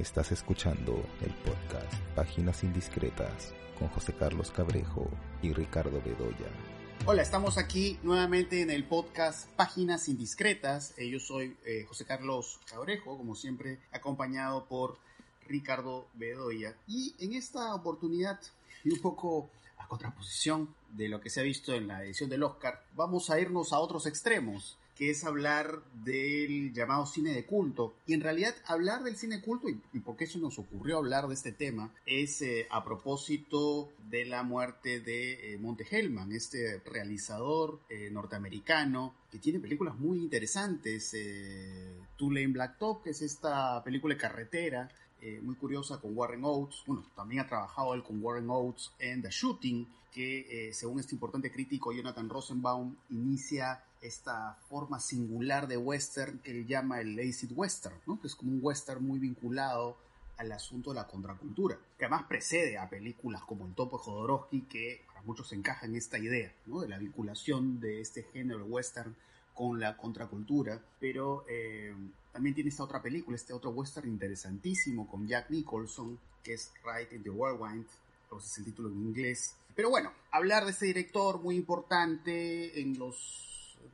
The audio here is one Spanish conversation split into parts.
Estás escuchando el podcast Páginas Indiscretas con José Carlos Cabrejo y Ricardo Bedoya. Hola, estamos aquí nuevamente en el podcast Páginas Indiscretas. Eh, yo soy eh, José Carlos Cabrejo, como siempre, acompañado por Ricardo Bedoya. Y en esta oportunidad, y un poco a contraposición de lo que se ha visto en la edición del Oscar, vamos a irnos a otros extremos que es hablar del llamado cine de culto. Y en realidad hablar del cine culto, y, y por qué eso nos ocurrió hablar de este tema, es eh, a propósito de la muerte de eh, Monte Hellman, este realizador eh, norteamericano que tiene películas muy interesantes. Eh, Tulane Blacktop, que es esta película de carretera, muy curiosa con Warren Oates. Bueno, también ha trabajado él con Warren Oates en The Shooting, que según este importante crítico Jonathan Rosenbaum inicia esta forma singular de western que él llama el acid western, ¿no? que es como un western muy vinculado al asunto de la contracultura, que además precede a películas como El Topo de Jodorowsky, que para muchos encaja en esta idea ¿no? de la vinculación de este género western con la contracultura, pero eh, también tiene esta otra película, este otro western interesantísimo con Jack Nicholson, que es Right in the Whirlwind, o es el título en inglés. Pero bueno, hablar de este director muy importante en los,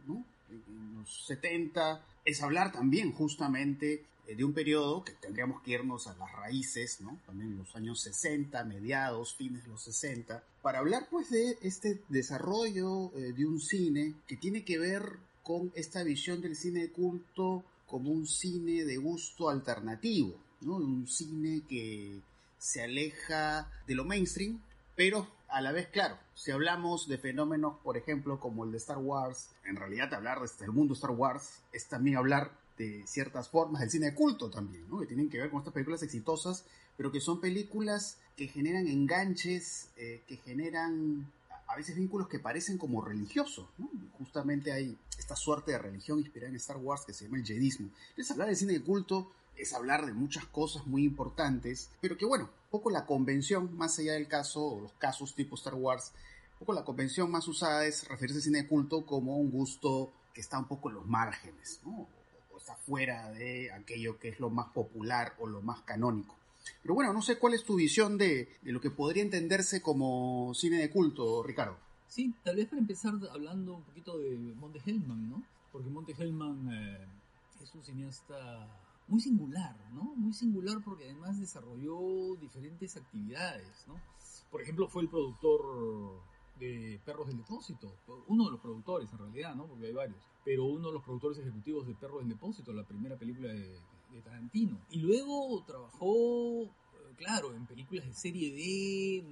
¿no? en los 70 es hablar también justamente eh, de un periodo que tendríamos que irnos a las raíces, ¿no? También en los años 60, mediados, fines de los 60, para hablar pues de este desarrollo eh, de un cine que tiene que ver con esta visión del cine de culto como un cine de gusto alternativo, ¿no? Un cine que se aleja de lo mainstream, pero a la vez, claro, si hablamos de fenómenos, por ejemplo, como el de Star Wars, en realidad hablar del mundo Star Wars es también hablar de ciertas formas del cine de culto también, ¿no? que tienen que ver con estas películas exitosas, pero que son películas que generan enganches, eh, que generan a veces vínculos que parecen como religiosos. Justamente hay esta suerte de religión inspirada en Star Wars que se llama el jedismo. Entonces hablar de cine de culto es hablar de muchas cosas muy importantes, pero que bueno, poco la convención, más allá del caso, o los casos tipo Star Wars, poco la convención más usada es referirse al cine culto como un gusto que está un poco en los márgenes, ¿no? o está fuera de aquello que es lo más popular o lo más canónico. Pero bueno, no sé cuál es tu visión de, de lo que podría entenderse como cine de culto, Ricardo. Sí, tal vez para empezar hablando un poquito de Monte Hellman, ¿no? Porque Monte Hellman eh, es un cineasta muy singular, ¿no? Muy singular porque además desarrolló diferentes actividades, ¿no? Por ejemplo, fue el productor de Perros del Depósito, uno de los productores en realidad, ¿no? Porque hay varios, pero uno de los productores ejecutivos de Perros del Depósito, la primera película de, Tarantino. Y luego trabajó, claro, en películas de serie B,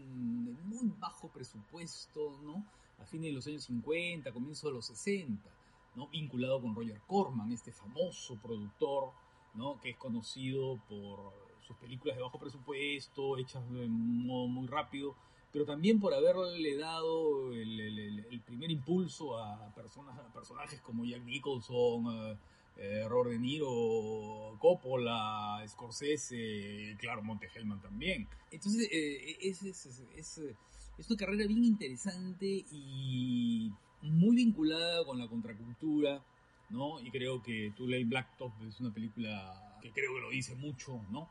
de muy bajo presupuesto, ¿no? A fines de los años 50, comienzo de los 60, ¿no? Vinculado con Roger Corman, este famoso productor ¿no? que es conocido por sus películas de bajo presupuesto, hechas de modo muy rápido, pero también por haberle dado el, el, el primer impulso a, personas, a personajes como Jack Nicholson, uh, eh, Robert De Niro, Coppola, Scorsese, claro, Monte Hellman también. Entonces, eh, es, es, es, es una carrera bien interesante y muy vinculada con la contracultura, Y creo que Tulane Blacktop es una película que creo que lo dice mucho, ¿no?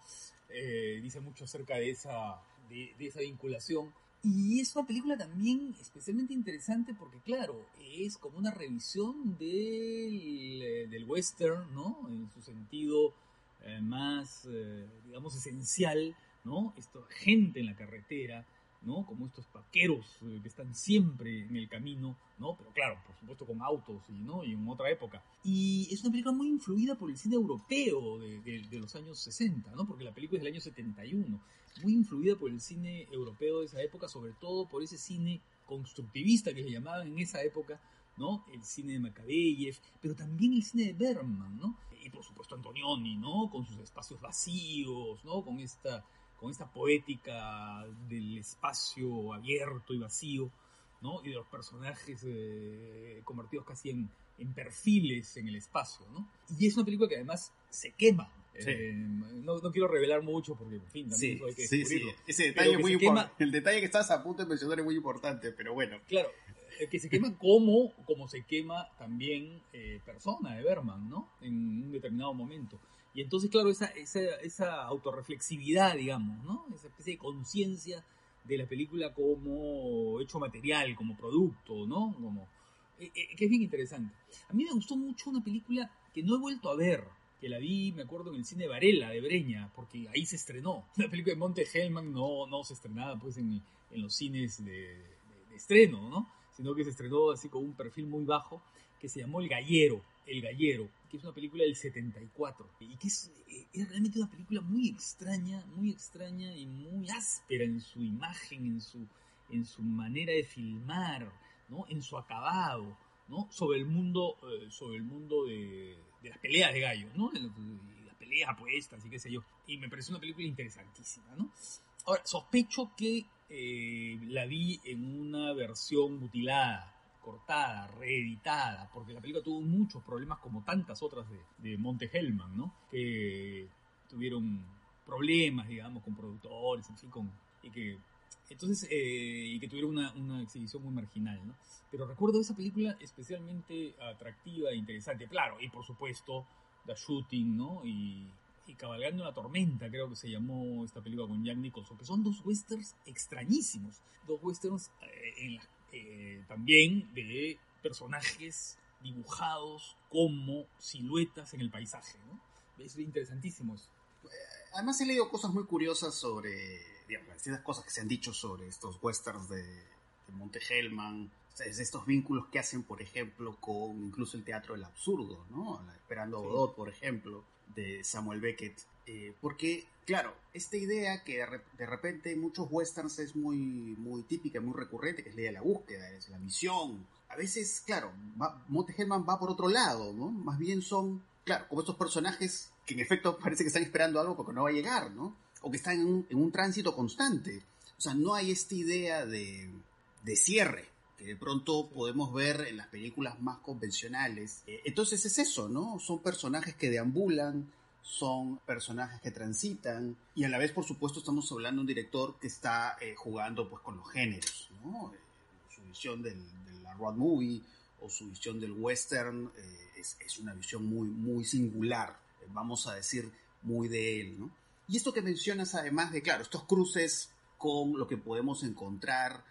Eh, dice mucho acerca de esa, de, esa vinculación. Y es una película también especialmente interesante porque, claro, es como una revisión del, del western, ¿no? En su sentido eh, más, eh, digamos, esencial, ¿no? Esto, gente en la carretera, ¿no? Como estos vaqueros eh, que están siempre en el camino, ¿no? Pero claro, por supuesto con autos y, ¿no? y en otra época. Y es una película muy influida por el cine europeo de, los años 60, ¿no? Porque la película es del año 71. Muy influida por el cine europeo de esa época, sobre todo por ese cine constructivista que se llamaba en esa época, ¿no? El cine de Macabeyev, pero también el cine de Berman, ¿no? Y por supuesto Antonioni, ¿no? Con sus espacios vacíos, ¿no? Con esta con esta poética del espacio abierto y vacío, ¿no? Y de los personajes eh, convertidos casi en, en, perfiles en el espacio, ¿no? Y es una película que además se quema. Sí. Eh, no, no, quiero revelar mucho porque, en fin, también sí, eso hay que sí, sí. Ese detalle muy importante. El detalle que estás a punto de mencionar es muy importante, pero bueno. Claro, que se quema como, como se quema también eh, persona de Berman, ¿no? En un determinado momento. Y entonces, claro, esa, esa, esa autorreflexividad, digamos, ¿no? Esa especie de conciencia de la película como hecho material, como producto, ¿no? Como, eh, eh, que es bien interesante. A mí me gustó mucho una película que no he vuelto a ver, que la vi, me acuerdo, en el cine Varela de Breña, porque ahí se estrenó. La película de Monte Hellman no, no se estrenaba pues en, en los cines de, de, estreno, ¿no? Sino que se estrenó así con un perfil muy bajo, que se llamó El Gallero, El Gallero, que es una película del 74, y que es, eh, es realmente una película muy extraña, muy extraña y muy áspera en su imagen, en su, en su manera de filmar, ¿no? En su acabado, ¿no? Sobre el mundo, eh, sobre el mundo de, de, las peleas de gallos, ¿no? Las peleas apuestas y qué sé yo. Y me parece una película interesantísima, ¿no? Ahora, sospecho que eh, la vi en una versión mutilada, cortada, reeditada, porque la película tuvo muchos problemas como tantas otras de, de Monte Hellman, ¿no? Que tuvieron problemas, digamos, con productores, en fin, con, y que entonces, eh, y que tuvieron una, una, exhibición muy marginal, ¿no? Pero recuerdo esa película especialmente atractiva e interesante. Claro, y por supuesto, The Shooting, ¿no? Y, y Cabalgando la Tormenta, creo que se llamó esta película con Jack Nicholson, que son dos westerns extrañísimos. Dos westerns eh, en la, eh, también de personajes dibujados como siluetas en el paisaje, ¿no? Es interesantísimo eso. Además he leído cosas muy curiosas sobre digamos, las cosas que se han dicho sobre estos westerns de, de Monte Hellman, estos vínculos que hacen, por ejemplo, con incluso el teatro del absurdo, ¿no? Esperando sí. Godot, por ejemplo, de Samuel Beckett. Eh, porque, claro, esta idea que de repente en muchos westerns es muy, muy típica, muy recurrente, que es la idea de la búsqueda, es la misión. A veces, claro, va, Monte Hellman va por otro lado, ¿no? Más bien son, claro, como estos personajes que en efecto parece que están esperando algo porque no va a llegar, ¿no? o que están en un, en un, tránsito constante. O sea, no hay esta idea de, de cierre que de pronto podemos ver en las películas más convencionales. Eh, entonces es eso, ¿no? Son personajes que deambulan, son personajes que transitan y a la vez, por supuesto, estamos hablando de un director que está eh, jugando pues con los géneros. Eh, su visión del, de road movie o su visión del western es, es, una visión muy, muy singular, vamos a decir, muy de él. Y esto que mencionas además de, claro, estos cruces con lo que podemos encontrar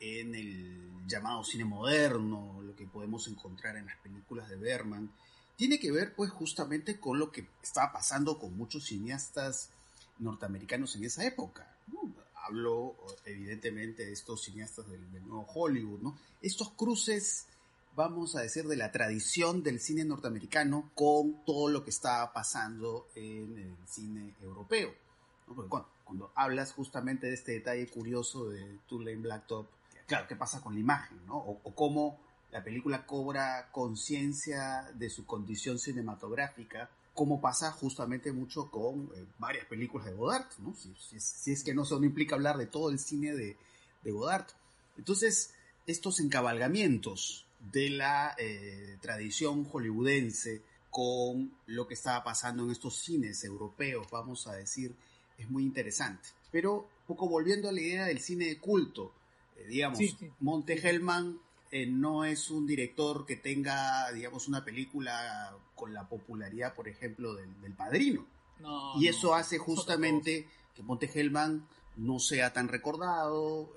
en el llamado cine moderno, lo que podemos encontrar en las películas de Berman, tiene que ver pues justamente con lo que estaba pasando con muchos cineastas norteamericanos en esa época. ¿no? Hablo evidentemente de estos cineastas del, nuevo Hollywood, ¿no? Estos cruces vamos a decir, de la tradición del cine norteamericano con todo lo que está pasando en el cine europeo. Porque cuando, hablas justamente de este detalle curioso de Tulane Blacktop, claro, ¿qué pasa con la imagen? ¿no? O cómo la película cobra conciencia de su condición cinematográfica, como pasa justamente mucho con eh, varias películas de Godard, ¿no? Si, si, si, es que no solo implica hablar de todo el cine de, de Godard. Entonces, estos encabalgamientos de la eh, tradición hollywoodense con lo que estaba pasando en estos cines europeos, vamos a decir, es muy interesante. Pero, poco volviendo a la idea del cine de culto, eh, digamos, sí, sí. Monte Hellman eh, no es un director que tenga, digamos, una película con la popularidad, por ejemplo, del, del Padrino. No, y eso hace justamente que Monte Hellman no sea tan recordado,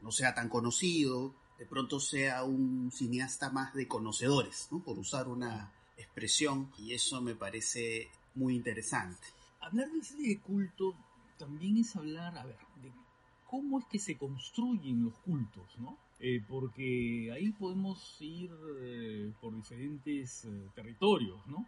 no sea tan conocido, de pronto sea un cineasta más de conocedores, ¿no? por usar una expresión, y eso me parece muy interesante. Hablar del cine de culto también es hablar, a ver, de cómo es que se construyen los cultos, ¿no? Eh, porque ahí podemos ir eh, por diferentes eh, territorios, ¿no?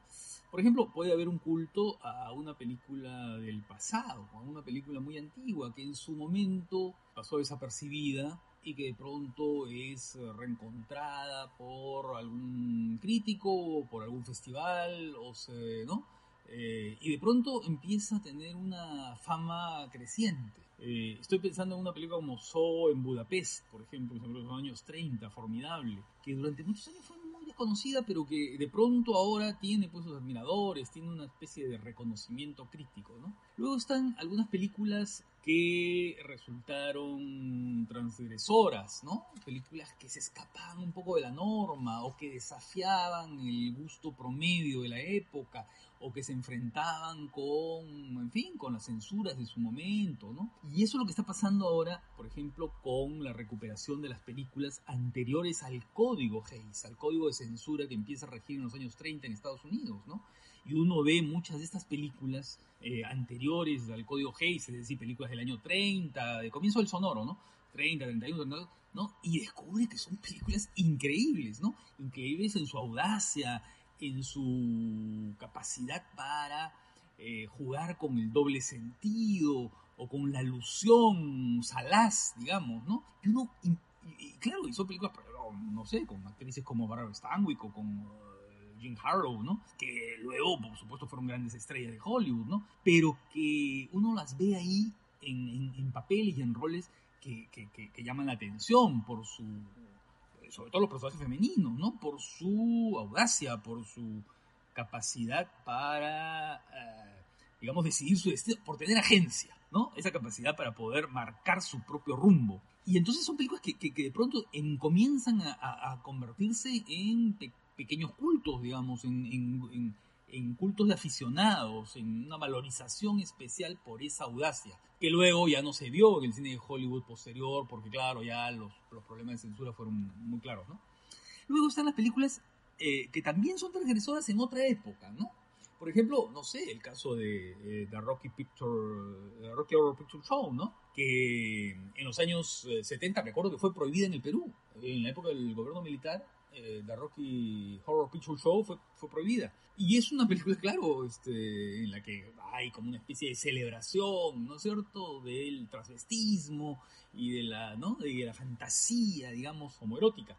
Por ejemplo, puede haber un culto a una película del pasado, a una película muy antigua que en su momento pasó desapercibida y que de pronto es reencontrada por algún crítico, por algún festival, o se, ¿no? Y de pronto empieza a tener una fama creciente. Eh, estoy pensando en una película como So en Budapest, por ejemplo, en los años 30, formidable, que durante muchos años fue muy conocida, pero que de pronto ahora tiene pues sus admiradores, tiene una especie de reconocimiento crítico, ¿no? Luego están algunas películas que resultaron transgresoras, ¿no? Películas que se escapaban un poco de la norma o que desafiaban el gusto promedio de la época o que se enfrentaban con, en fin, con las censuras de su momento, ¿no? Y eso es lo que está pasando ahora, por ejemplo, con la recuperación de las películas anteriores al código Hayes, al código de censura que empieza a regir en los años 30 en Estados Unidos, ¿no? Y uno ve muchas de estas películas eh, anteriores al código Hayes, es decir, películas del año 30, de comienzo del sonoro, ¿no? 30, 31, ¿no? Y descubre que son películas increíbles, ¿no? Increíbles en su audacia, en su capacidad para eh, jugar con el doble sentido o con la alusión salaz, digamos, ¿no? Y uno, y, claro, hizo películas, pero, no sé, con actrices como Barbara Stanwyck o con Jim Harlow, ¿no? Que luego, por supuesto, fueron grandes estrellas de Hollywood, ¿no? Pero que uno las ve ahí en, en, papeles y en roles que, que, llaman la atención por su sobre todo los personajes femeninos, ¿no? Por su audacia, por su capacidad para, eh, digamos, decidir su destino, por tener agencia, ¿no? Esa capacidad para poder marcar su propio rumbo. Y entonces son películas que, que, de pronto comienzan a, convertirse en pequeños cultos, digamos, en, cultos de aficionados, en una valorización especial por esa audacia, que luego ya no se vio en el cine de Hollywood posterior, porque claro, ya los, problemas de censura fueron muy claros, ¿no? Luego están las películas eh, que también son transgresoras en otra época, ¿no? Por ejemplo, no sé, el caso de The Rocky Rocky Horror Picture Show, ¿no? Que en los años 70, eh, recuerdo que fue prohibida en el Perú, en la época del gobierno militar, eh, The Rocky Horror Picture Show fue, fue prohibida. Y es una película, claro, este, en la que hay como una especie de celebración, ¿no es cierto?, del transvestismo y de la, ¿no? de la fantasía, digamos, homoerótica.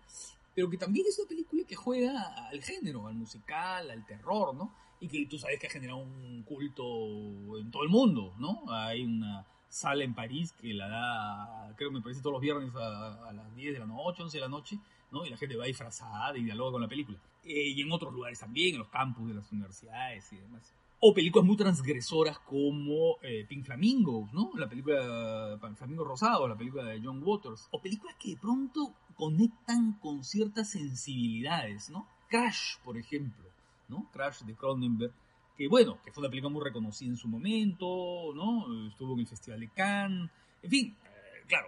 Pero que también es una película que juega al género, al musical, al terror, ¿no? Y que tú sabes que ha generado un culto en todo el mundo, ¿no? Hay una sala en París que la da, creo que me parece todos los viernes a, a las 10 de la noche, 11 de la noche, ¿no? Y la gente va disfrazada y dialoga con la película. Eh, y en otros lugares también, en los campus de las universidades y demás. O películas muy transgresoras como eh, Pink Flamingos, ¿no? La película Pink Flamingo Rosado, la película de John Waters. O películas que de pronto conectan con ciertas sensibilidades, ¿no? Crash, por ejemplo, ¿no? Crash de Cronenberg, que bueno, que fue una película muy reconocida en su momento, ¿no? Estuvo en el Festival de Cannes, en fin, eh, claro,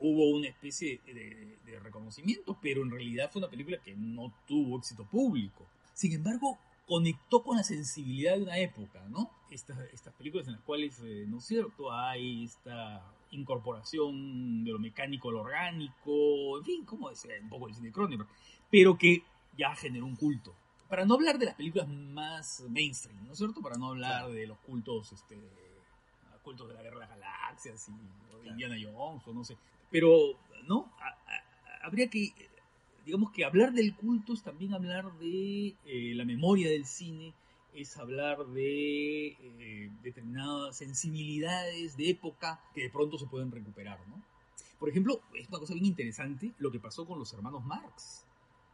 hubo una especie de, reconocimiento, pero en realidad fue una película que no tuvo éxito público. Sin embargo, conectó con la sensibilidad de una época, ¿no? Estas, estas películas en las cuales, eh, ¿no es cierto?, hay esta incorporación de lo mecánico al orgánico, en fin, como decía, un poco el cine Cronenberg, pero que ya generó un culto. Para no hablar de las películas más mainstream, ¿no es cierto? Para no hablar de los cultos, este, cultos de la Guerra de las Galaxias y Indiana Jones o no sé. Pero, ¿no? habría que, digamos que hablar del culto es también hablar de eh, la memoria del cine, es hablar de eh, determinadas sensibilidades de época que de pronto se pueden recuperar, ¿no? Por ejemplo, es una cosa bien interesante lo que pasó con los hermanos Marx,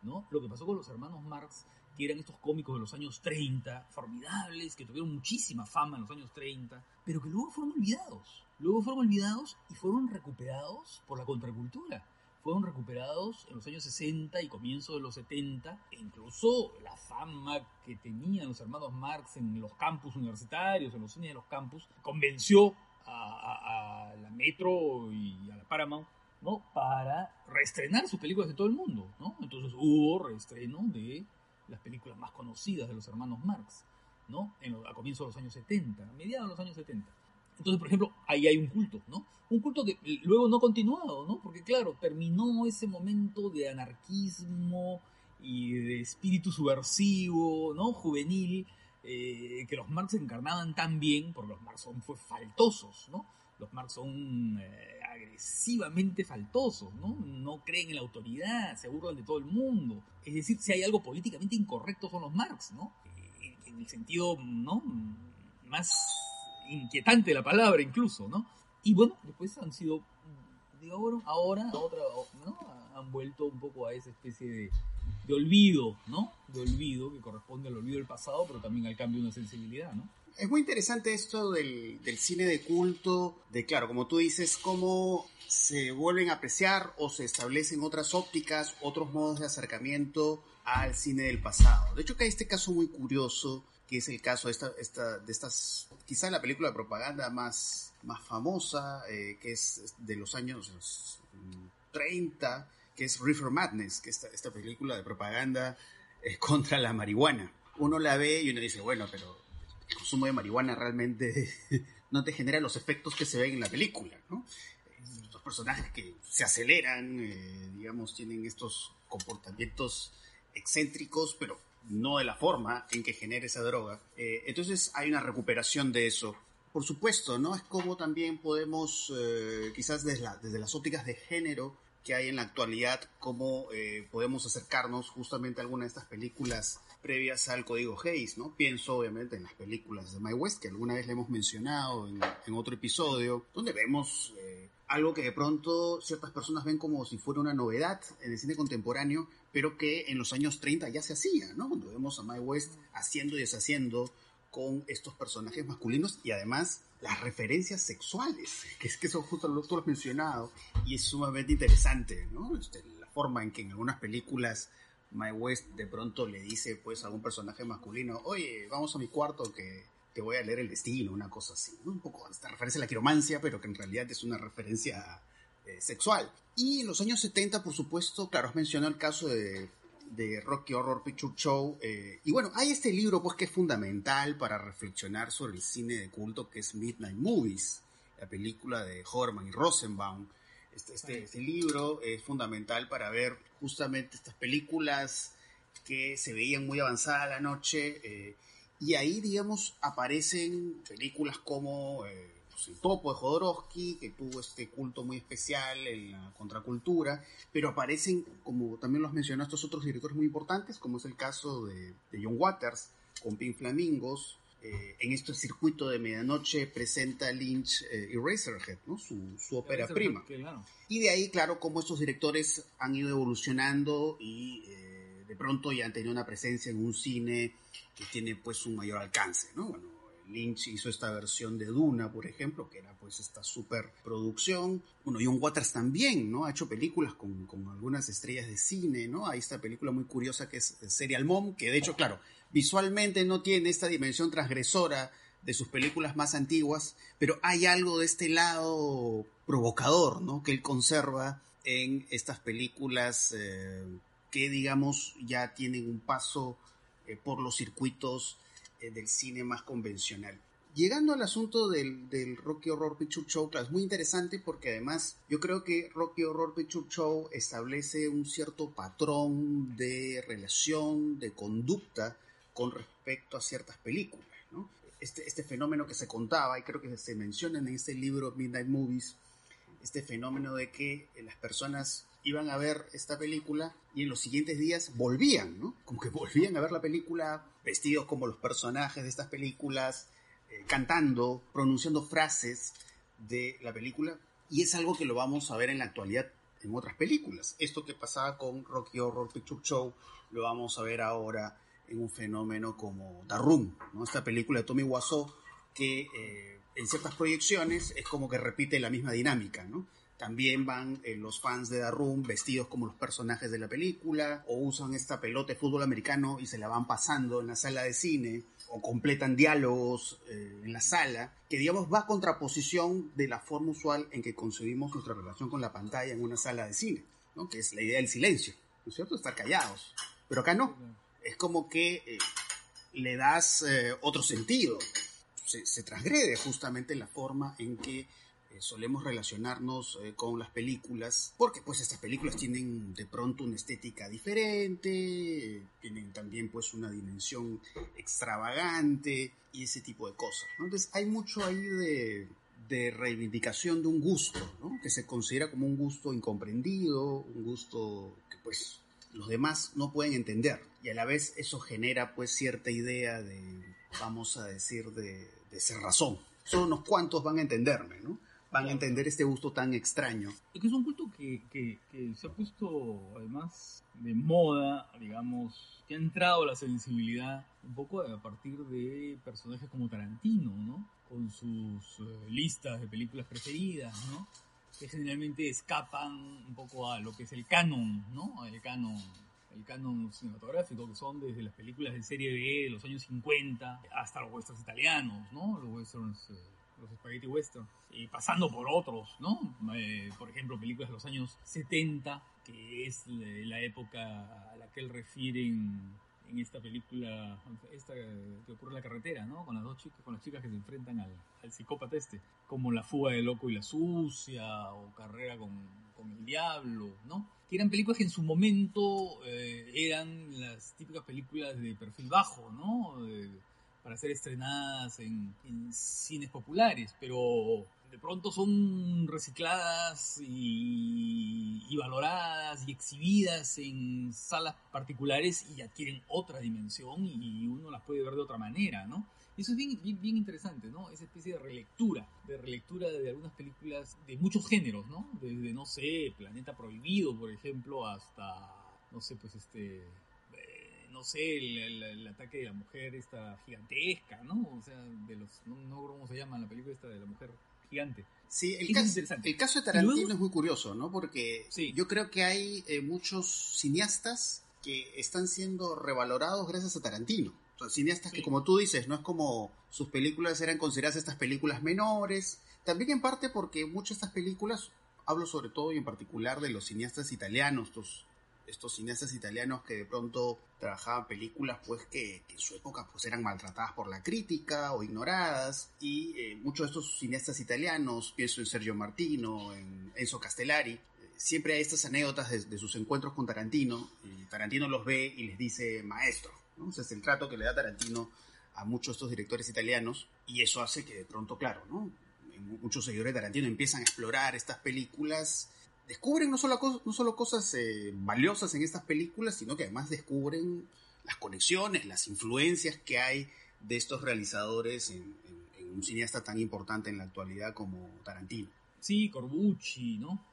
¿no? Lo que pasó con los hermanos Marx, que eran estos cómicos de los años 30, formidables, que tuvieron muchísima fama en los años 30, pero que luego fueron olvidados Luego fueron olvidados y fueron recuperados por la contracultura. Fueron recuperados en los años 60 y comienzo de los 70. E incluso la fama que tenían los hermanos Marx en los campus universitarios, en los cines de los campus, convenció a, la Metro y a la Paramount ¿no? para reestrenar sus películas de todo el mundo. ¿no? Entonces hubo reestreno de las películas más conocidas de los hermanos Marx. ¿no? A comienzos de los años 70, a mediados de los años 70. Entonces, por ejemplo, ahí hay un culto, ¿no? Un culto que luego no ha continuado, ¿no? Porque claro, terminó ese momento de anarquismo y de espíritu subversivo, ¿no? Juvenil, eh, que los Marx encarnaban tan bien, porque los Marx son fue faltosos, ¿no? Los Marx son eh, agresivamente faltosos, ¿no? No creen en la autoridad, se burlan de todo el mundo. Es decir, si hay algo políticamente incorrecto son los Marx, ¿no? en el sentido, ¿no? Más inquietante la palabra incluso, ¿no? Y bueno, después han sido, de ahora, ¿no? Han vuelto un poco a esa especie de, de olvido, ¿no? De olvido, que corresponde al olvido del pasado, pero también al cambio de una sensibilidad, ¿no? Es muy interesante esto del, cine de culto, de claro, como tú dices, cómo se vuelven a apreciar o se establecen otras ópticas, otros modos de acercamiento al cine del pasado. De hecho, que hay este caso muy curioso, que es el caso de, esta, de estas, quizá la película de propaganda más, famosa, eh, que es de los años 30, que es Reefer Madness, que es esta, esta película de propaganda eh, contra la marihuana. Uno la ve y uno dice, bueno, pero el consumo de marihuana realmente no te genera los efectos que se ven en la película, ¿no? Los personajes que se aceleran, eh, digamos, tienen estos comportamientos excéntricos, pero no de la forma en que genera esa droga. Eh, entonces hay una recuperación de eso. Por supuesto, ¿no? Es como también podemos, eh, quizás desde, la, desde, las ópticas de género que hay en la actualidad, cómo eh, podemos acercarnos justamente a alguna de estas películas previas al código Hayes, ¿no? Pienso obviamente en las películas de My West, que alguna vez le hemos mencionado en, en otro episodio, donde vemos eh, algo que de pronto ciertas personas ven como si fuera una novedad en el cine contemporáneo, pero que en los años 30 ya se hacía, ¿no? Cuando vemos a My West haciendo y deshaciendo con estos personajes masculinos y además las referencias sexuales, que es que eso justo lo, tú lo has mencionado y es sumamente interesante, ¿no? Este, la forma en que en algunas películas My West de pronto le dice pues a un personaje masculino, oye, vamos a mi cuarto que te voy a leer el destino, una cosa así, un poco esta referencia a la quiromancia, pero que en realidad es una referencia eh, sexual. Y en los años 70, por supuesto, claro, has mencionado el caso de, de Rocky Horror Picture Show, eh, y bueno, hay este libro pues que es fundamental para reflexionar sobre el cine de culto, que es Midnight Movies, la película de Horman y Rosenbaum. Este, este, este libro es fundamental para ver justamente estas películas que se veían muy avanzada la noche, eh, y ahí, digamos, aparecen películas como eh, pues, El Topo de Jodorowsky, que tuvo este culto muy especial en la contracultura, pero aparecen, como también los mencionó, estos otros directores muy importantes, como es el caso de, de John Waters, con Pink Flamingos. Eh, en este circuito de medianoche presenta Lynch eh, Eraserhead, ¿no? su, su ópera prima. Claro. Y de ahí, claro, cómo estos directores han ido evolucionando y eh, de pronto ya han tenido una presencia en un cine que tiene pues un mayor alcance, ¿no? Bueno, Lynch hizo esta versión de Duna, por ejemplo, que era pues esta superproducción. Bueno, John Waters también, ¿no? Ha hecho películas con, con, algunas estrellas de cine, ¿no? Hay esta película muy curiosa que es Serial Mom, que de hecho, claro, visualmente no tiene esta dimensión transgresora de sus películas más antiguas, pero hay algo de este lado provocador, ¿no? Que él conserva en estas películas eh, que, digamos, ya tienen un paso eh, por los circuitos eh, del cine más convencional. Llegando al asunto del, del, Rocky Horror Picture Show, claro, es muy interesante porque además yo creo que Rocky Horror Picture Show establece un cierto patrón de relación, de conducta con respecto a ciertas películas. Este, este fenómeno que se contaba, y creo que se menciona en este libro Midnight Movies, este fenómeno de que las personas iban a ver esta película y en los siguientes días volvían. Como que volvían a ver la película vestidos como los personajes de estas películas, eh, cantando, pronunciando frases de la película. Y es algo que lo vamos a ver en la actualidad en otras películas. Esto que pasaba con Rocky Horror Picture Show lo vamos a ver ahora en un fenómeno como The. Esta película de Tommy Wiseau que eh, en ciertas proyecciones es como que repite la misma dinámica. También van eh, los fans de The vestidos como los personajes de la película, o usan esta pelota de fútbol americano y se la van pasando en la sala de cine, o completan diálogos eh, en la sala, que digamos va contraposición de la forma usual en que concebimos nuestra relación con la pantalla en una sala de cine, ¿no? que es la idea del silencio, ¿no es cierto? Estar callados. Pero acá no, es como que eh, le das eh, otro sentido, se, transgrede justamente la forma en que solemos relacionarnos eh, con las películas, porque pues estas películas tienen de pronto una estética diferente, tienen también pues una dimensión extravagante y ese tipo de cosas. Entonces hay mucho ahí de, de reivindicación de un gusto, ¿no? que se considera como un gusto incomprendido, un gusto que pues los demás no pueden entender y a la vez eso genera pues cierta idea de, vamos a decir, de, de ser razón. Solo unos cuantos van a entenderme, ¿no? van a entender este gusto tan extraño. Es que es un culto que, que, que, se ha puesto además de moda, digamos, que ha entrado a la sensibilidad un poco a partir de personajes como Tarantino, ¿no? Con sus eh, listas de películas preferidas, ¿no? Que generalmente escapan un poco a lo que es el canon, ¿no? El canon el canon cinematográfico, que son desde las películas de serie B de los años 50 hasta los westerns italianos, ¿no? Los westerns, eh, los spaghetti westerns, y pasando por otros, ¿no? Eh, por ejemplo, películas de los años 70, que es la época a la que él refiere en, esta película, esta que ocurre en la carretera, ¿no? Con las dos chicas, con las chicas que se enfrentan al, al psicópata este, como La fuga del loco y la sucia, o Carrera con, con el diablo, ¿no? que eran películas que en su momento eh, eran las típicas películas de perfil bajo, ¿no? para ser estrenadas en, cines populares, pero de pronto son recicladas y, y, valoradas y exhibidas en salas particulares y adquieren otra dimensión y uno las puede ver de otra manera, ¿no? Y eso es bien, bien, interesante, ¿no? Esa especie de relectura, de relectura de algunas películas de muchos géneros, ¿no? Desde, no sé, Planeta Prohibido, por ejemplo, hasta, no sé, pues este, eh, no sé, el, ataque de la mujer esta gigantesca, ¿no? O sea, de los, no, no cómo se llama la película esta de la mujer gigante. Sí, el, caso, el caso, de Tarantino es muy curioso, ¿no? Porque yo creo que hay eh, muchos cineastas que están siendo revalorados gracias a Tarantino cineastas que, como tú dices, no es como sus películas eran consideradas estas películas menores. También en parte porque muchas de estas películas, hablo sobre todo y en particular de los cineastas italianos, estos, estos cineastas italianos que de pronto trabajaban películas pues que, en su época pues eran maltratadas por la crítica o ignoradas y eh, muchos de estos cineastas italianos, pienso en Sergio Martino, en Enzo Castellari, eh, siempre hay estas anécdotas de, de, sus encuentros con Tarantino y Tarantino los ve y les dice maestro es el trato que le da Tarantino a muchos de estos directores italianos y eso hace que de pronto, claro, ¿no? muchos seguidores de Tarantino empiezan a explorar estas películas, descubren no solo, no solo cosas eh, valiosas en estas películas, sino que además descubren las conexiones, las influencias que hay de estos realizadores en, en un cineasta tan importante en la actualidad como Tarantino. Sí, Corbucci, ¿no?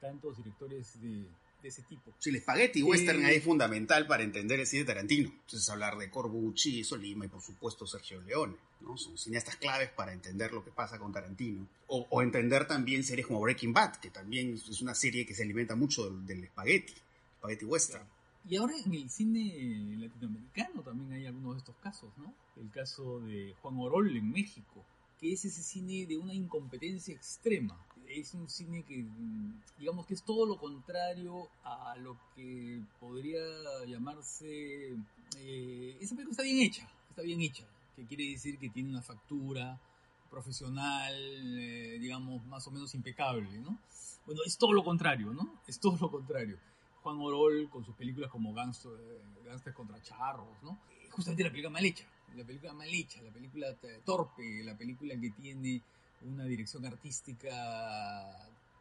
Tantos directores de, ese tipo. Sí, el spaghetti western es fundamental para entender el cine de Tarantino. Entonces hablar de Corbucci, Solima y por supuesto Sergio Leone, ¿no? Son cineastas claves para entender lo que pasa con Tarantino. O, entender también series como Breaking Bad, que también es una serie que se alimenta mucho del, spaghetti, spaghetti western. Y ahora en el cine latinoamericano también hay algunos de estos casos, ¿no? El caso de Juan Orol en México, que es ese cine de una incompetencia extrema es un cine que, digamos que es todo lo contrario a lo que podría llamarse... Eh, esa película está bien hecha, está bien hecha, que quiere decir que tiene una factura profesional, eh, digamos, más o menos impecable, ¿no? Bueno, es todo lo contrario, ¿no? Es todo lo contrario. Juan Orol con sus películas como Gangster, contra Charros, ¿no? Justamente la película mal hecha, la película mal hecha, la película torpe, la película que tiene una dirección artística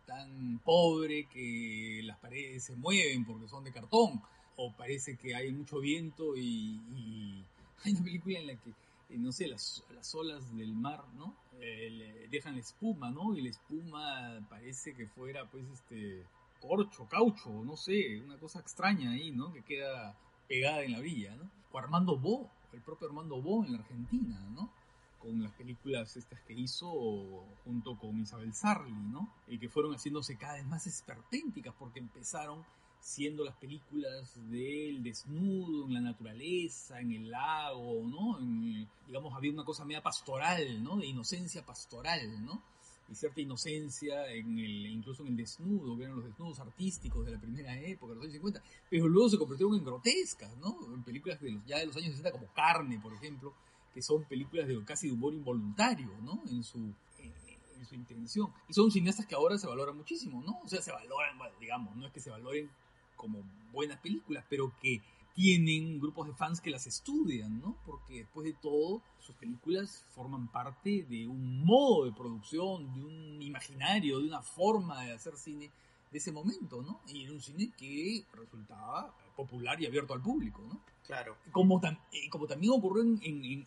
tan pobre que las paredes se mueven porque son de cartón, o parece que hay mucho viento y, hay una película en la que, eh, no sé, las, las olas del mar, ¿no? Eh, dejan espuma, ¿no? Y la espuma parece que fuera, pues, este, corcho, caucho, no sé, una cosa extraña ahí, ¿no? Que queda pegada en la orilla, ¿no? O Armando Bo, el propio Armando Bo en la Argentina, ¿no? Con las películas estas que hizo junto con Isabel Sarli, ¿no? Y que fueron haciéndose cada vez más esperpénticas porque empezaron siendo las películas del desnudo en la naturaleza, en el lago, ¿no? digamos, había una cosa media pastoral, ¿no? De inocencia pastoral, ¿no? Y cierta inocencia en el, incluso en el desnudo, que eran los desnudos artísticos de la primera época, los años 50, pero luego se convirtieron en grotescas, ¿no? En películas de los, ya de los años 60 como Carne, por ejemplo, que son películas de casi de humor involuntario, ¿no? En su, eh, en su intención. Y son cineastas que ahora se valoran muchísimo, ¿no? O sea, se valoran, digamos, no es que se valoren como buenas películas, pero que tienen grupos de fans que las estudian, ¿no? Porque después de todo, sus películas forman parte de un modo de producción, de un imaginario, de una forma de hacer cine de ese momento, ¿no? Y era un cine que resultaba popular y abierto al público, ¿no? Claro. Como, eh, como también ocurrió en,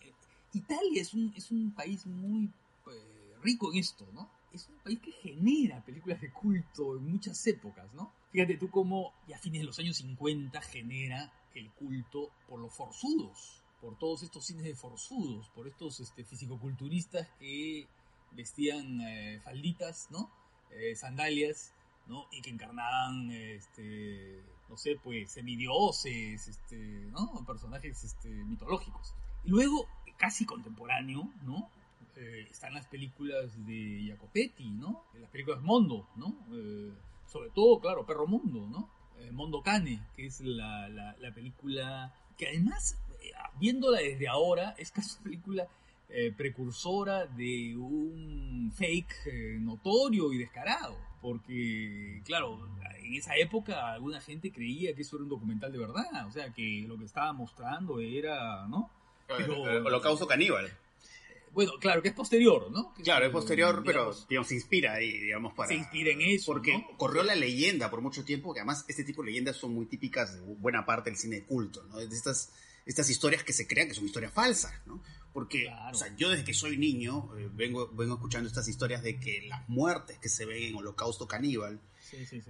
Italia es un, es un país muy eh, rico en esto, ¿no? Es un país que genera películas de culto en muchas épocas, ¿no? Fíjate tú cómo ya a fines de los años 50 genera el culto por los forzudos, por todos estos cines de forzudos, por estos este, fisicoculturistas que vestían eh, falditas, ¿no? Eh, sandalias, ¿no? Y que encarnaban, este, no sé, pues semidioses, este, ¿no? Personajes este, mitológicos. Luego, casi contemporáneo, ¿no? Eh, están las películas de Jacopetti, ¿no? Las películas Mondo, ¿no? sobre todo, claro, Perro Mundo, ¿no? Mondo Cane, que es la, la, la película que además, viéndola desde ahora, es casi una película eh, precursora de un fake eh, notorio y descarado. Porque, claro, en esa época alguna gente creía que eso era un documental de verdad. O sea, que lo que estaba mostrando era, ¿no? Pero, Holocausto caníbal. Bueno, claro, que es posterior, ¿no? claro, es posterior, pero digamos, se inspira ahí, digamos, para... Se inspira en eso, Porque corrió la leyenda por mucho tiempo, que además este tipo de leyendas son muy típicas de buena parte del cine culto, ¿no? De estas, estas historias que se crean que son historias falsas, ¿no? Porque, o sea, yo desde que soy niño eh, vengo, vengo escuchando estas historias de que las muertes que se ven en Holocausto Caníbal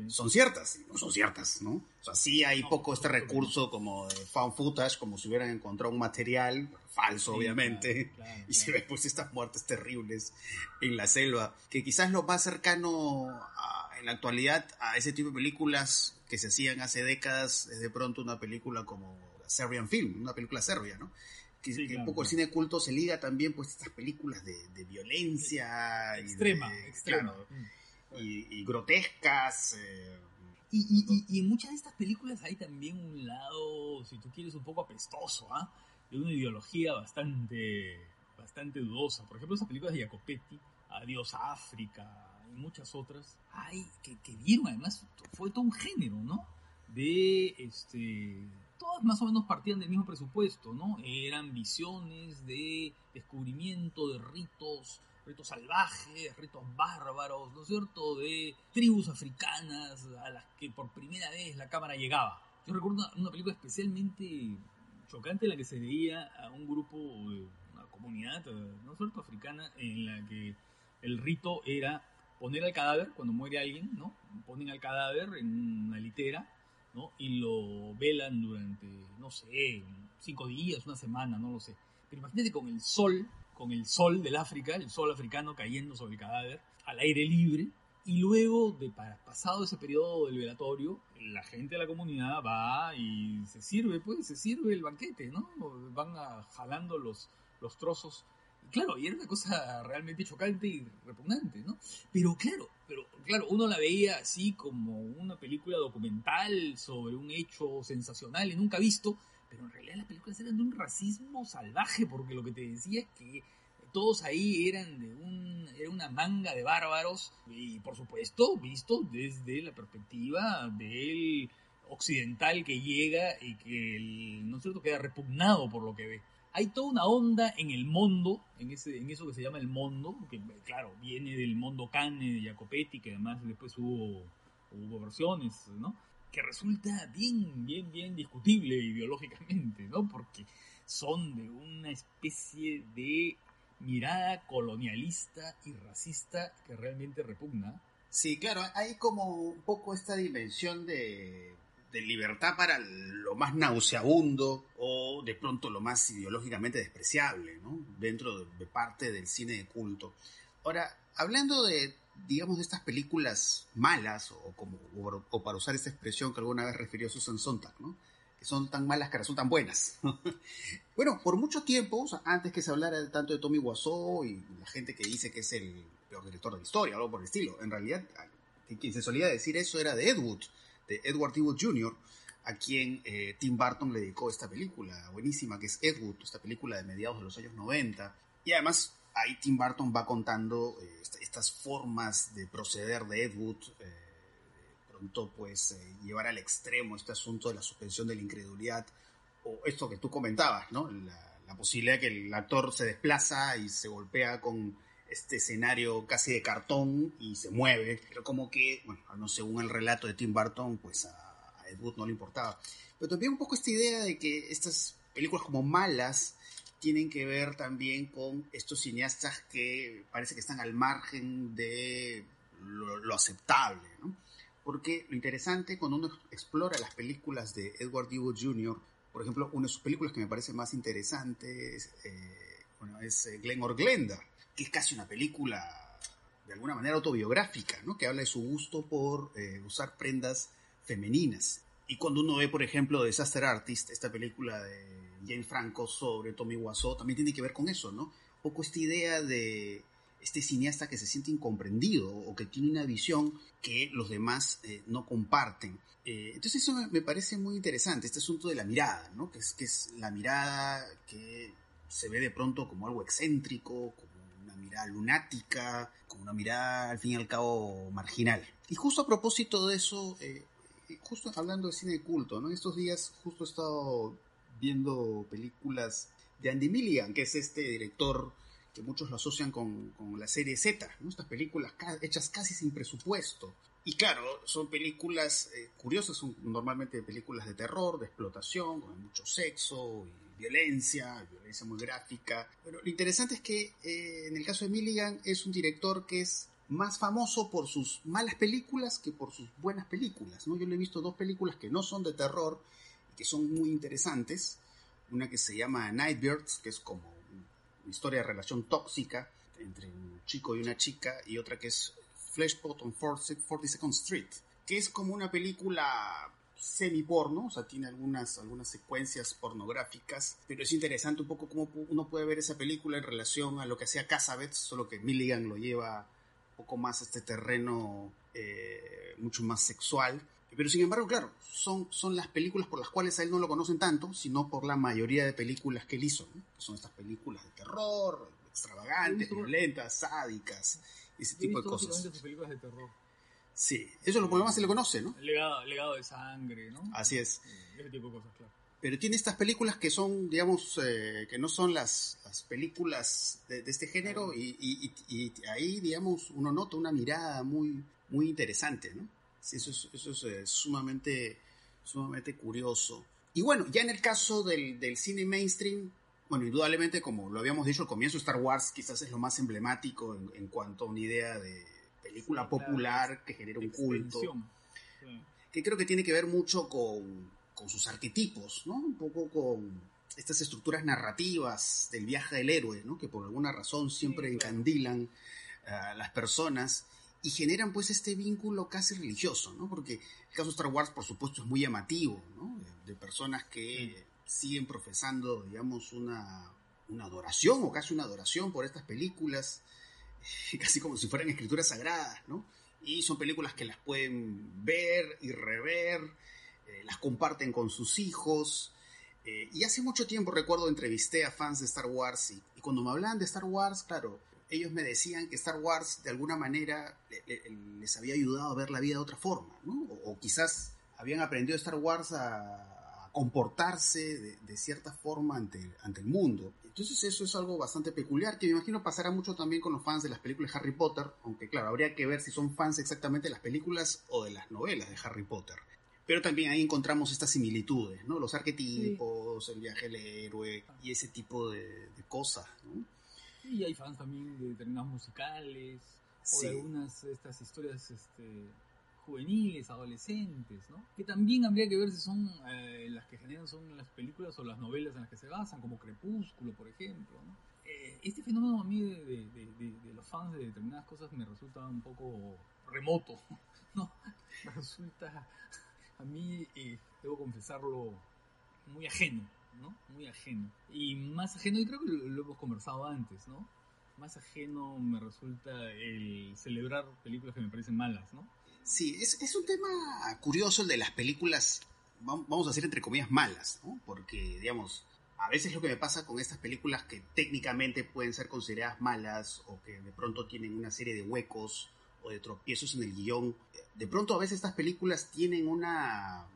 son ciertas, no son ciertas, ¿no? O sea, sí hay poco este recurso como de found footage, como si hubieran encontrado un material falso, obviamente, y se ven pues estas muertes terribles en la selva, que quizás lo más cercano en la actualidad a ese tipo de películas que se hacían hace décadas es de pronto una película como Serbian Film, una película serbia, ¿no? que, un poco el cine culto se liga también pues estas películas de, violencia extrema, extrema. Y, grotescas eh, y, en muchas de estas películas hay también un lado si tú quieres un poco apestoso ¿ah? de una ideología bastante bastante dudosa por ejemplo esas películas de Jacopetti Adiós a África y muchas otras hay que, que dieron además fue todo un género no de este todas más o menos partían del mismo presupuesto, ¿no? Eran visiones de descubrimiento de ritos, ritos salvajes, ritos bárbaros, ¿no es cierto? De tribus africanas a las que por primera vez la cámara llegaba. Yo recuerdo una, película especialmente chocante en la que se veía a un grupo, una comunidad, ¿no es cierto?, africana, en la que el rito era poner al cadáver, cuando muere alguien, ¿no? Ponen al cadáver en una litera y lo velan durante, no sé, cinco días, una semana, no lo sé. Pero imagínate con el sol, con el sol del África, el sol africano cayendo sobre el cadáver, al aire libre, y luego, de pasado ese periodo del velatorio, la gente de la comunidad va y se sirve, pues, se sirve el banquete, ¿no? Van jalando los, los trozos claro, y era una cosa realmente chocante y repugnante, ¿no? Pero claro, pero claro, uno la veía así como una película documental sobre un hecho sensacional y nunca visto, pero en realidad las películas eran de un racismo salvaje, porque lo que te decía es que todos ahí eran de un, era una manga de bárbaros, y por supuesto, visto desde la perspectiva del occidental que llega y que, ¿no es cierto?, queda repugnado por lo que ve hay toda una onda en el mundo, en, ese, en eso que se llama el mundo, que claro, viene del mundo cane de Jacopetti, que además después hubo, hubo versiones, ¿no? Que resulta bien, bien, bien discutible ideológicamente, ¿no? Porque son de una especie de mirada colonialista y racista que realmente repugna. Sí, claro, hay como un poco esta dimensión de de libertad para lo más nauseabundo o de pronto lo más ideológicamente despreciable, ¿no? Dentro de, parte del cine de culto. Ahora, hablando de, digamos, de estas películas malas, o, como, o, para usar esta expresión que alguna vez refirió Susan Sontag, ¿no? Que son tan malas que resultan buenas. bueno, por mucho tiempo, antes que se hablara tanto de Tommy Wiseau y la gente que dice que es el peor director de la historia, algo por el estilo, en realidad, quien se solía decir eso era de Ed Wood, de Edward Evil Jr., a quien eh, Tim Burton le dedicó esta película buenísima, que es Ed Wood, esta película de mediados de los años 90. Y además ahí Tim Burton va contando eh, estas formas de proceder de Ed Wood, eh, pronto pues llevar al extremo este asunto de la suspensión de la incredulidad, o esto que tú comentabas, ¿no? La, posibilidad que el actor se desplaza y se golpea con este escenario casi de cartón y se mueve, pero como que, bueno, no según el relato de Tim Burton, pues a, Ed Wood no le importaba. Pero también un poco esta idea de que estas películas como malas tienen que ver también con estos cineastas que parece que están al margen de lo, aceptable, ¿no? porque lo interesante cuando uno explora las películas de Edward Divo Jr., por ejemplo, una de sus películas que me parece más interesante es, eh, bueno, es eh, Glen or Glenda, que es casi una película de alguna manera autobiográfica, ¿no? que habla de su gusto por eh, usar prendas femeninas. Y cuando uno ve, por ejemplo, Disaster Artist, esta película de Jane Franco sobre Tommy Wiseau, también tiene que ver con eso, ¿no? Un poco esta idea de este cineasta que se siente incomprendido o que tiene una visión que los demás eh, no comparten. Eh, entonces eso me parece muy interesante, este asunto de la mirada, ¿no? Que es, que es la mirada que se ve de pronto como algo excéntrico, como una mirada lunática, como una mirada al fin y al cabo marginal. Y justo a propósito de eso, eh, justo hablando de cine culto, ¿no? Estos días justo he estado viendo películas de Andy Milligan, que es este director que muchos lo asocian con, con la serie Z, ¿no? Estas películas hechas casi sin presupuesto. Y claro, son películas eh, curiosas, son normalmente películas de terror, de explotación, con mucho sexo y violencia, violencia muy gráfica. Pero lo interesante es que eh, en el caso de Milligan es un director que es más famoso por sus malas películas que por sus buenas películas. ¿no? Yo le he visto dos películas que no son de terror y que son muy interesantes. Una que se llama Nightbirds, que es como una historia de relación tóxica entre un chico y una chica, y otra que es Fleshpot on 42nd Street, que es como una película semi-porno, o sea, tiene algunas, algunas secuencias pornográficas, pero es interesante un poco cómo uno puede ver esa película en relación a lo que hacía Cassavetes, solo que Milligan lo lleva poco más este terreno eh, mucho más sexual. Pero sin embargo, claro, son, son las películas por las cuales a él no lo conocen tanto, sino por la mayoría de películas que él hizo. son estas películas de terror, extravagantes, violentas, sádicas, ese tipo de cosas. películas de terror. Sí, eso es lo que más se le conoce, ¿no? Legado, legado de sangre, ¿no? Así es. Ese tipo de cosas, claro pero tiene estas películas que son, digamos, eh, que no son las, las películas de, este género y, y, y, ahí, digamos, uno nota una mirada muy, muy interesante, ¿no? eso es, eso es eh, sumamente, sumamente curioso. Y bueno, ya en el caso del, del, cine mainstream, bueno, indudablemente, como lo habíamos dicho al comienzo, Star Wars quizás es lo más emblemático en, en cuanto a una idea de película popular que genera un culto. Que creo que tiene que ver mucho con, con sus arquetipos, ¿no? Un poco con estas estructuras narrativas del viaje del héroe, ¿no? Que por alguna razón siempre encandilan a las personas y generan pues este vínculo casi religioso, ¿no? Porque el caso de Star Wars, por supuesto, es muy llamativo, ¿no? De, personas que siguen profesando, digamos, una, una adoración o casi una adoración por estas películas, casi como si fueran escrituras sagradas, ¿no? Y son películas que las pueden ver y rever eh, las comparten con sus hijos. Eh, y hace mucho tiempo recuerdo entrevisté a fans de Star Wars y, cuando me hablaban de Star Wars, claro, ellos me decían que Star Wars de alguna manera les había ayudado a ver la vida de otra forma, ¿no? o, quizás habían aprendido Star Wars a, comportarse de, cierta forma ante, ante el mundo. Entonces eso es algo bastante peculiar que me imagino pasará mucho también con los fans de las películas de Harry Potter, aunque claro, habría que ver si son fans exactamente de las películas o de las novelas de Harry Potter. Pero también ahí encontramos estas similitudes, ¿no? Los arquetipos, el viaje del héroe y ese tipo de, cosas, ¿no? Y hay fans también de determinados musicales, o de algunas de estas historias este, juveniles, adolescentes, ¿no? Que también habría que ver si son eh, las que generan son las películas o las novelas en las que se basan, como Crepúsculo, por ejemplo, ¿no? Eh, este fenómeno a mí de, de, los fans de determinadas cosas me resulta un poco remoto, ¿no? Me resulta a mí, eh, debo confesarlo, muy ajeno, ¿no? Muy ajeno. Y más ajeno, y creo que lo, hemos conversado antes, ¿no? Más ajeno me resulta el celebrar películas que me parecen malas, ¿no? Sí, es, es un tema curioso el de las películas, vamos a decir entre comillas, malas, ¿no? Porque, digamos, a veces lo que me pasa con estas películas que técnicamente pueden ser consideradas malas o que de pronto tienen una serie de huecos o de tropiezos en el guion. De pronto a veces estas películas tienen una,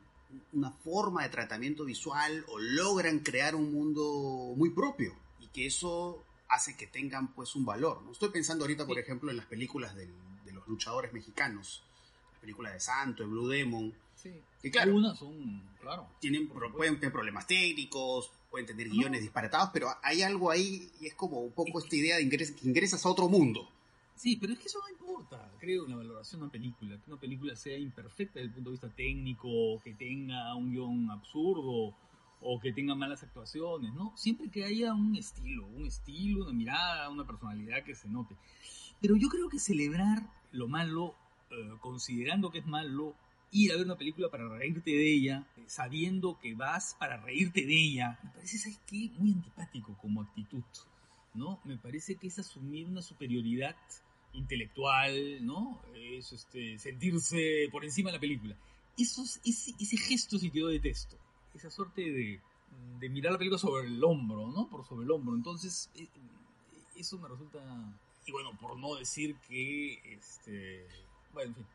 una forma de tratamiento visual o logran crear un mundo muy propio y que eso hace que tengan pues un valor. ¿no? Estoy pensando ahorita, por ejemplo, en las películas de los luchadores mexicanos, la película de Santo, de Blue Demon. Sí. Que claro, Algunas son, claro. Tienen, pueden tener problemas técnicos, pueden tener guiones disparatados, pero hay algo ahí y es como un poco esta idea de que ingresas a otro mundo. Sí, pero es que eso no importa, creo, en la valoración de una película. Que una película sea imperfecta desde el punto de vista técnico, que tenga un guion absurdo o que tenga malas actuaciones, ¿no? Siempre que haya un estilo, un estilo, una mirada, una personalidad que se note. Pero yo creo que celebrar lo malo, eh, considerando que es malo, ir a ver una película para reírte de ella, sabiendo que vas para reírte de ella, me parece, ¿sabes qué? Muy antipático como actitud, ¿no? Me parece que es asumir una superioridad intelectual, ¿no? Es este, sentirse por encima de la película. Eso, ese, ese gesto sí que yo detesto. Esa suerte de, de mirar la película sobre el hombro, ¿no? Por sobre el hombro. Entonces, eh, eso me resulta... Y bueno, por no decir que... Este, bueno, en fin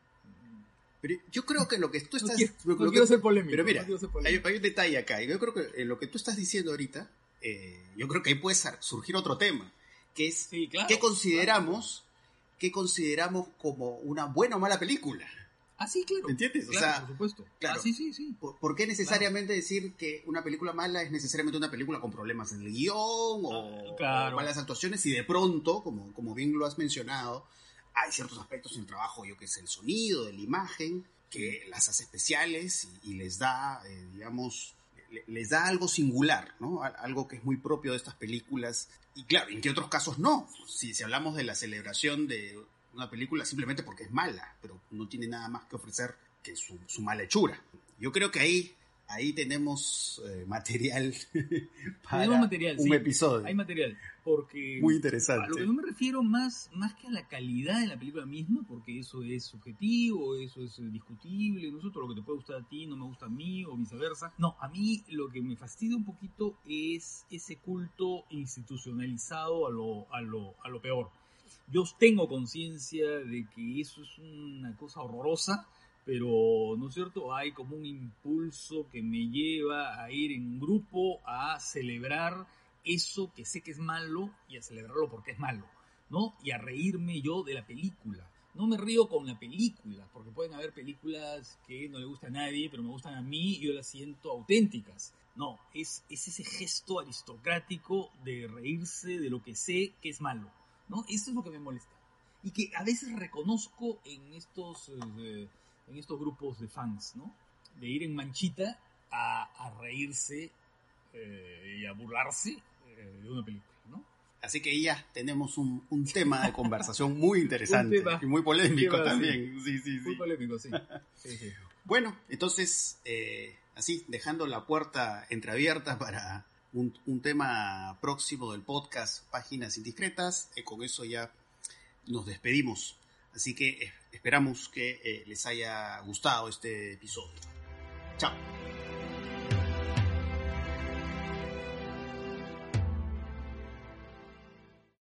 pero yo creo que lo que tú estás... No quiero, ser polémico. Pero mira, hay, un detalle acá. Yo creo que en lo que tú estás diciendo ahorita, eh, yo creo que ahí puede surgir otro tema, que es qué consideramos, qué consideramos como una buena o mala película. Ah, sí, claro. ¿Me entiendes? o sea, por supuesto. Claro. Ah, sí, sí, sí. ¿Por, qué necesariamente decir que una película mala es necesariamente una película con problemas en el guion o, ah, malas actuaciones? Y de pronto, como, como bien lo has mencionado, hay ciertos aspectos en el trabajo, yo que sé, el sonido, de la imagen, que las hace especiales y, les da, eh, digamos, les da algo singular, ¿no? Algo que es muy propio de estas películas. Y claro, ¿en qué otros casos no? Si, si hablamos de la celebración de una película simplemente porque es mala, pero no tiene nada más que ofrecer que su, su mala hechura. Yo creo que ahí ahí tenemos eh, material para un episodio. Hay material, porque... Muy interesante. A lo que no me refiero más, más que a la calidad de la película misma, porque eso es subjetivo, eso es discutible, nosotros lo que te puede gustar a ti no me gusta a mí, o viceversa. No, a mí lo que me fastidia un poquito es ese culto institucionalizado a lo, a lo, a lo peor. Yo tengo conciencia de que eso es una cosa horrorosa, pero ¿no es cierto? Hay como un impulso que me lleva a ir en grupo a celebrar eso que sé que es malo y a celebrarlo porque es malo, ¿no? Y a reírme yo de la película. No me río con la película, porque pueden haber películas que no le gustan a nadie, pero me gustan a mí y yo las siento auténticas. No, es, es ese gesto aristocrático de reírse de lo que sé que es malo, ¿no? Eso es lo que me molesta. Y que a veces reconozco en estos... Eh, en estos grupos de fans, ¿no? De ir en manchita a, reírse eh, y a burlarse eh, de una película, ¿no? Así que ya tenemos un, tema de conversación muy interesante y muy polémico también. Sí, sí, sí. Muy polémico, sí. bueno, entonces, eh, así, dejando la puerta entreabierta para un, un, tema próximo del podcast Páginas Indiscretas, con eso ya nos despedimos. Así que esperamos que eh, les haya gustado este episodio. Chao.